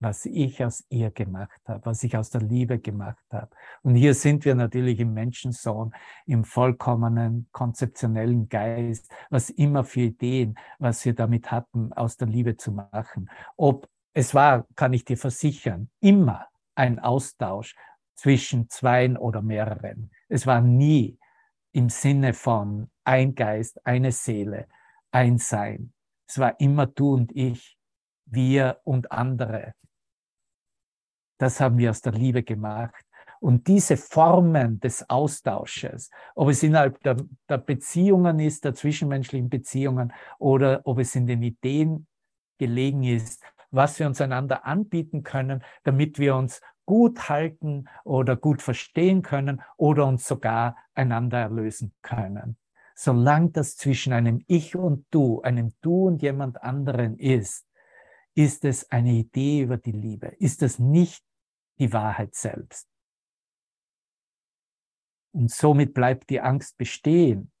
was ich aus ihr gemacht habe, was ich aus der Liebe gemacht habe. Und hier sind wir natürlich im Menschensohn, im vollkommenen konzeptionellen Geist, was immer für Ideen, was wir damit hatten, aus der Liebe zu machen. Ob es war, kann ich dir versichern, immer ein Austausch zwischen zweien oder mehreren. Es war nie im Sinne von ein Geist, eine Seele, ein Sein. Es war immer du und ich, wir und andere. Das haben wir aus der Liebe gemacht. Und diese Formen des Austausches, ob es innerhalb der, der, Beziehungen ist, der zwischenmenschlichen Beziehungen oder ob es in den Ideen gelegen ist, was wir uns einander anbieten können, damit wir uns gut halten oder gut verstehen können oder uns sogar einander erlösen können. Solange das zwischen einem Ich und Du, einem Du und jemand anderen ist, ist es eine Idee über die Liebe, ist es nicht die Wahrheit selbst. Und somit bleibt die Angst bestehen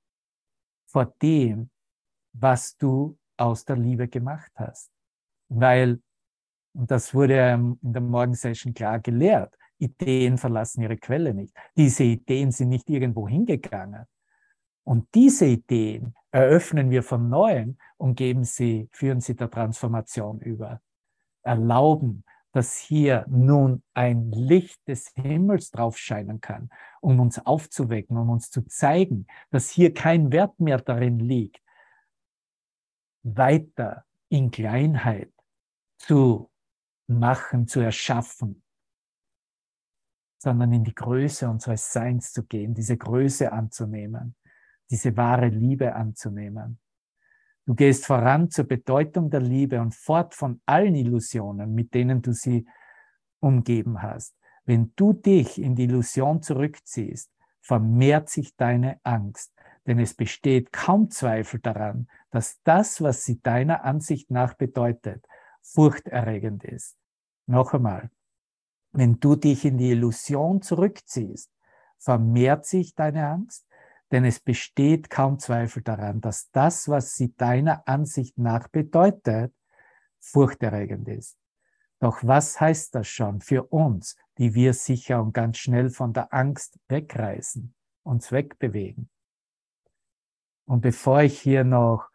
vor dem, was du aus der Liebe gemacht hast. Weil, und das wurde in der Morgensession klar gelehrt, Ideen verlassen ihre Quelle nicht. Diese Ideen sind nicht irgendwo hingegangen. Und diese Ideen eröffnen wir von neuem und geben sie, führen sie der Transformation über. Erlauben, dass hier nun ein Licht des Himmels drauf scheinen kann, um uns aufzuwecken, um uns zu zeigen, dass hier kein Wert mehr darin liegt, weiter in Kleinheit zu machen, zu erschaffen, sondern in die Größe unseres Seins zu gehen, diese Größe anzunehmen, diese wahre Liebe anzunehmen. Du gehst voran zur Bedeutung der Liebe und fort von allen Illusionen, mit denen du sie umgeben hast. Wenn du dich in die Illusion zurückziehst, vermehrt sich deine Angst, denn es besteht kaum Zweifel daran, dass das, was sie deiner Ansicht nach bedeutet, furchterregend ist. Noch einmal, wenn du dich in die Illusion zurückziehst, vermehrt sich deine Angst, denn es besteht kaum Zweifel daran, dass das, was sie deiner Ansicht nach bedeutet, furchterregend ist. Doch was heißt das schon für uns, die wir sicher und ganz schnell von der Angst wegreisen, uns wegbewegen? Und bevor ich hier noch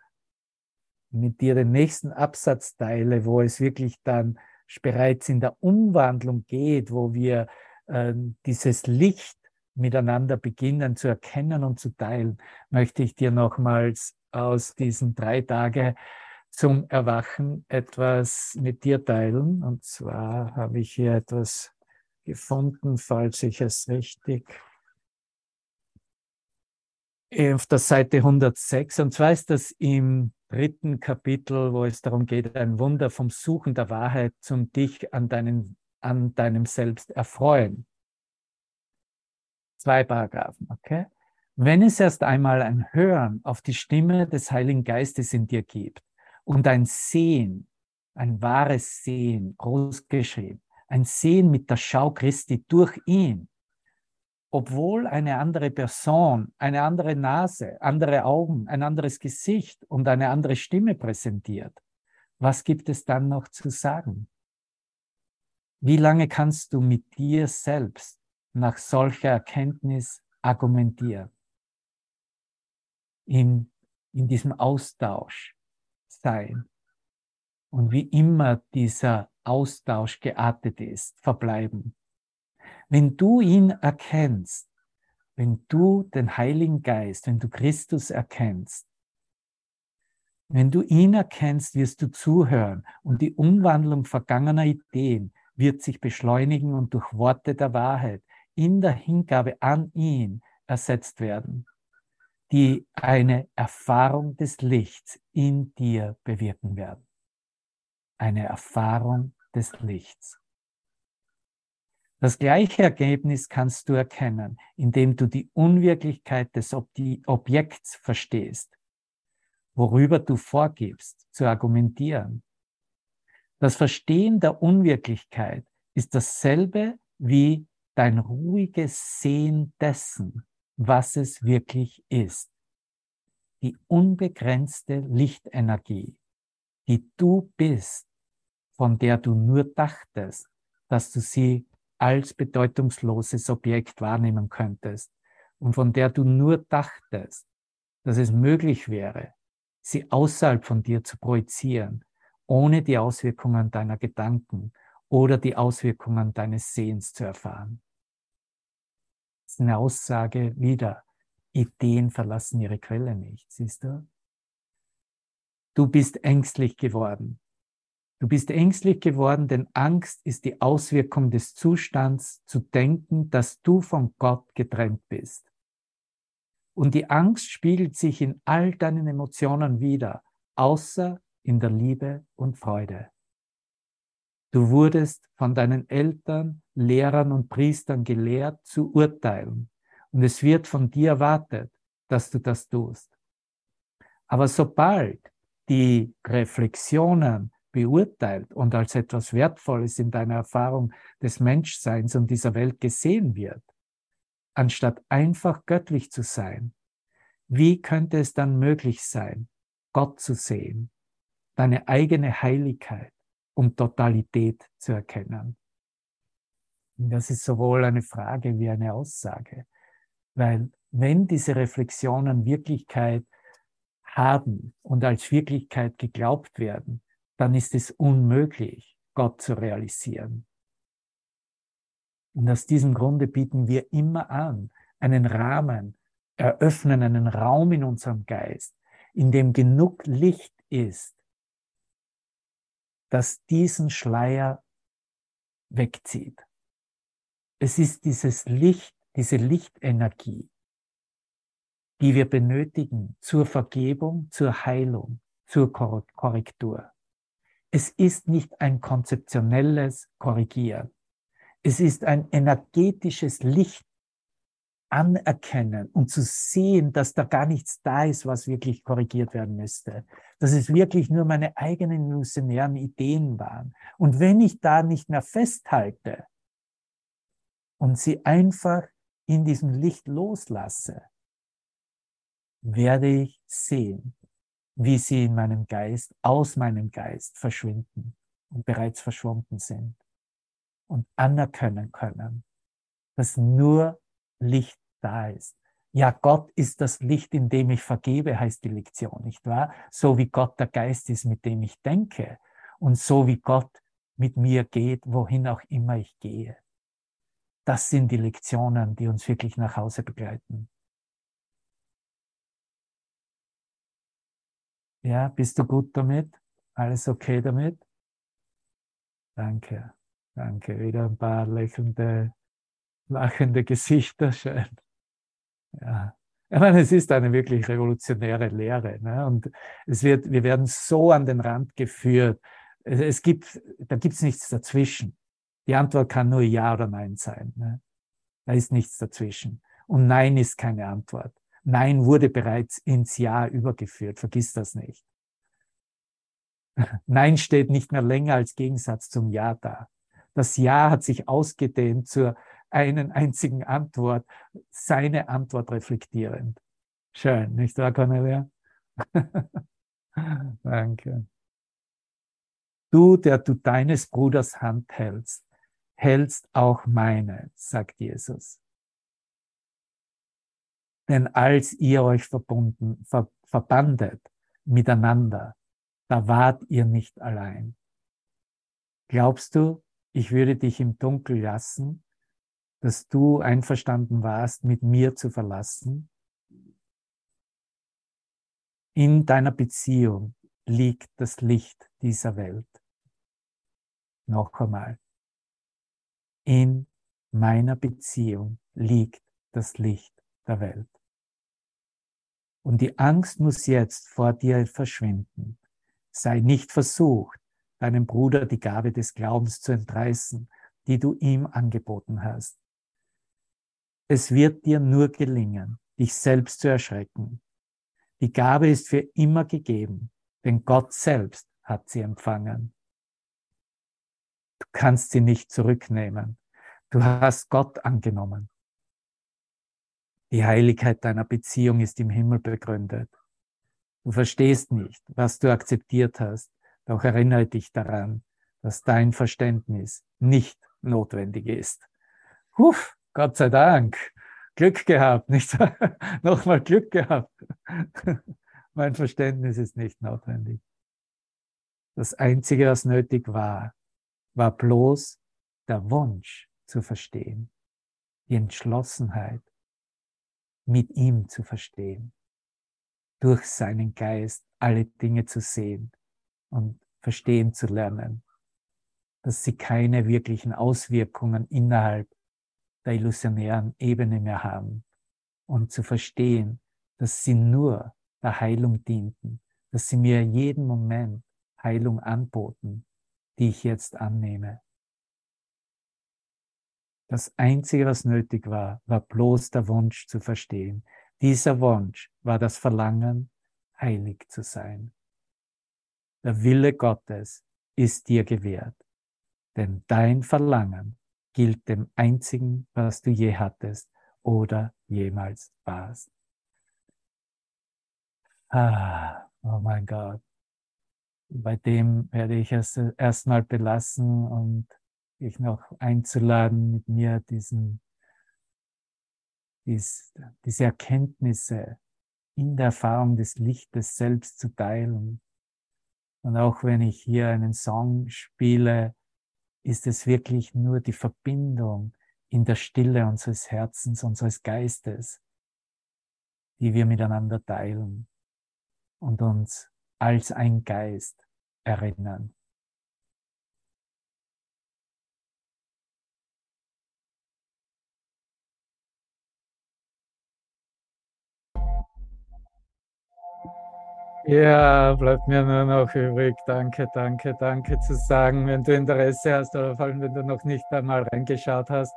mit dir den nächsten Absatz teile, wo es wirklich dann bereits in der Umwandlung geht, wo wir äh, dieses Licht miteinander beginnen zu erkennen und zu teilen, möchte ich dir nochmals aus diesen drei Tagen zum Erwachen etwas mit dir teilen. Und zwar habe ich hier etwas gefunden, falls ich es richtig auf der Seite 106. Und zwar ist das im dritten Kapitel, wo es darum geht, ein Wunder vom Suchen der Wahrheit zum dich an, deinen, an deinem Selbst erfreuen. Zwei Paragraphen, okay? Wenn es erst einmal ein Hören auf die Stimme des Heiligen Geistes in dir gibt und ein Sehen, ein wahres Sehen, großgeschrieben, ein Sehen mit der Schau Christi durch ihn, obwohl eine andere Person, eine andere Nase, andere Augen, ein anderes Gesicht und eine andere Stimme präsentiert, was gibt es dann noch zu sagen? Wie lange kannst du mit dir selbst nach solcher Erkenntnis argumentieren. In, in diesem Austausch sein. Und wie immer dieser Austausch geartet ist, verbleiben. Wenn du ihn erkennst, wenn du den Heiligen Geist, wenn du Christus erkennst, wenn du ihn erkennst, wirst du zuhören und die Umwandlung vergangener Ideen wird sich beschleunigen und durch Worte der Wahrheit in der Hingabe an ihn ersetzt werden, die eine Erfahrung des Lichts in dir bewirken werden. Eine Erfahrung des Lichts. Das gleiche Ergebnis kannst du erkennen, indem du die Unwirklichkeit des Ob Objekts verstehst, worüber du vorgibst zu argumentieren. Das Verstehen der Unwirklichkeit ist dasselbe wie dein ruhiges Sehen dessen, was es wirklich ist. Die unbegrenzte Lichtenergie, die du bist, von der du nur dachtest, dass du sie als bedeutungsloses Objekt wahrnehmen könntest und von der du nur dachtest, dass es möglich wäre, sie außerhalb von dir zu projizieren, ohne die Auswirkungen deiner Gedanken oder die Auswirkungen deines Sehens zu erfahren. Das ist eine Aussage wieder. Ideen verlassen ihre Quelle nicht, siehst du? Du bist ängstlich geworden, Du bist ängstlich geworden, denn Angst ist die Auswirkung des Zustands zu denken, dass du von Gott getrennt bist. Und die Angst spiegelt sich in all deinen Emotionen wieder, außer in der Liebe und Freude. Du wurdest von deinen Eltern, Lehrern und Priestern gelehrt zu urteilen. Und es wird von dir erwartet, dass du das tust. Aber sobald die Reflexionen beurteilt und als etwas Wertvolles in deiner Erfahrung des Menschseins und dieser Welt gesehen wird, anstatt einfach göttlich zu sein, wie könnte es dann möglich sein, Gott zu sehen, deine eigene Heiligkeit und Totalität zu erkennen? Das ist sowohl eine Frage wie eine Aussage, weil wenn diese Reflexionen Wirklichkeit haben und als Wirklichkeit geglaubt werden, dann ist es unmöglich, Gott zu realisieren. Und aus diesem Grunde bieten wir immer an, einen Rahmen, eröffnen einen Raum in unserem Geist, in dem genug Licht ist, das diesen Schleier wegzieht. Es ist dieses Licht, diese Lichtenergie, die wir benötigen zur Vergebung, zur Heilung, zur Korrektur. Es ist nicht ein konzeptionelles Korrigieren. Es ist ein energetisches Licht anerkennen und zu sehen, dass da gar nichts da ist, was wirklich korrigiert werden müsste. Dass es wirklich nur meine eigenen illusionären Ideen waren. Und wenn ich da nicht mehr festhalte und sie einfach in diesem Licht loslasse, werde ich sehen, wie sie in meinem Geist, aus meinem Geist verschwinden und bereits verschwunden sind und anerkennen können, dass nur Licht da ist. Ja, Gott ist das Licht, in dem ich vergebe, heißt die Lektion, nicht wahr? So wie Gott der Geist ist, mit dem ich denke und so wie Gott mit mir geht, wohin auch immer ich gehe. Das sind die Lektionen, die uns wirklich nach Hause begleiten. Ja, bist du gut damit? Alles okay damit? Danke, danke. Wieder ein paar lächelnde, lachende Gesichter. Schön. Ja. Ich meine, es ist eine wirklich revolutionäre Lehre. Ne? Und es wird, wir werden so an den Rand geführt. Es, es gibt, da gibt es nichts dazwischen. Die Antwort kann nur Ja oder Nein sein. Ne? Da ist nichts dazwischen. Und Nein ist keine Antwort. Nein wurde bereits ins Ja übergeführt. Vergiss das nicht. Nein steht nicht mehr länger als Gegensatz zum Ja da. Das Ja hat sich ausgedehnt zur einen einzigen Antwort, seine Antwort reflektierend. Schön, nicht wahr, Cornelia? Danke. Du, der du deines Bruders Hand hältst, hältst auch meine, sagt Jesus. Denn als ihr euch verbunden, ver, verbandet miteinander, da wart ihr nicht allein. Glaubst du, ich würde dich im Dunkel lassen, dass du einverstanden warst, mit mir zu verlassen. In deiner Beziehung liegt das Licht dieser Welt. Noch einmal. In meiner Beziehung liegt das Licht der Welt. Und die Angst muss jetzt vor dir verschwinden. Sei nicht versucht, deinem Bruder die Gabe des Glaubens zu entreißen, die du ihm angeboten hast. Es wird dir nur gelingen, dich selbst zu erschrecken. Die Gabe ist für immer gegeben, denn Gott selbst hat sie empfangen. Du kannst sie nicht zurücknehmen. Du hast Gott angenommen. Die Heiligkeit deiner Beziehung ist im Himmel begründet. Du verstehst nicht, was du akzeptiert hast, doch erinnere dich daran, dass dein Verständnis nicht notwendig ist. Huff, Gott sei Dank. Glück gehabt, nicht nochmal Glück gehabt. mein Verständnis ist nicht notwendig. Das Einzige, was nötig war, war bloß der Wunsch zu verstehen, die Entschlossenheit, mit ihm zu verstehen, durch seinen Geist alle Dinge zu sehen und verstehen zu lernen, dass sie keine wirklichen Auswirkungen innerhalb der illusionären Ebene mehr haben und zu verstehen, dass sie nur der Heilung dienten, dass sie mir jeden Moment Heilung anboten, die ich jetzt annehme. Das Einzige, was nötig war, war bloß der Wunsch zu verstehen. Dieser Wunsch war das Verlangen, heilig zu sein. Der Wille Gottes ist dir gewährt, denn dein Verlangen gilt dem einzigen, was du je hattest oder jemals warst. Ah, oh mein Gott. Bei dem werde ich es erstmal belassen und dich noch einzuladen, mit mir diesen, dies, diese Erkenntnisse in der Erfahrung des Lichtes selbst zu teilen. Und auch wenn ich hier einen Song spiele, ist es wirklich nur die Verbindung in der Stille unseres Herzens, unseres Geistes, die wir miteinander teilen und uns als ein Geist erinnern. Ja, bleibt mir nur noch übrig, danke, danke, danke zu sagen, wenn du Interesse hast oder vor allem, wenn du noch nicht einmal reingeschaut hast.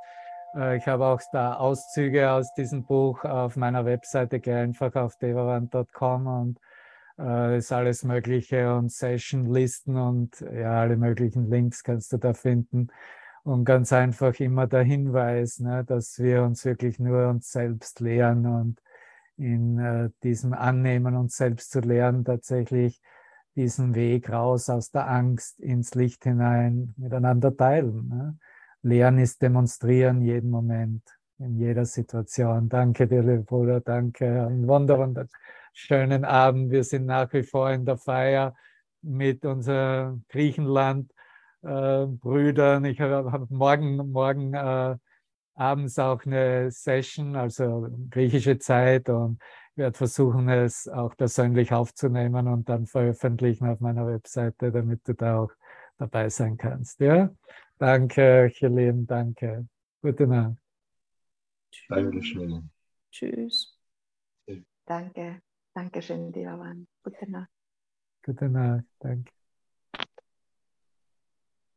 Äh, ich habe auch da Auszüge aus diesem Buch auf meiner Webseite, geh einfach auf devavant.com und äh, ist alles Mögliche und Sessionlisten und ja, alle möglichen Links kannst du da finden. Und ganz einfach immer der Hinweis, ne, dass wir uns wirklich nur uns selbst lehren und in äh, diesem Annehmen uns selbst zu lernen, tatsächlich diesen Weg raus aus der Angst ins Licht hinein miteinander teilen. Ne? Lernen ist demonstrieren jeden Moment, in jeder Situation. Danke dir, lieber Bruder, danke. Einen wunderschönen schönen Abend. Wir sind nach wie vor in der Feier mit unseren Griechenland. Äh, Brüdern. Ich habe hab morgen, morgen äh, abends auch eine Session, also griechische Zeit und werde versuchen, es auch persönlich aufzunehmen und dann veröffentlichen auf meiner Webseite, damit du da auch dabei sein kannst. Ja? Danke Lieben, danke. Gute Nacht. Dankeschön. Tschüss. Danke. Dankeschön, Dilawan. Gute Nacht. Gute Nacht. Danke.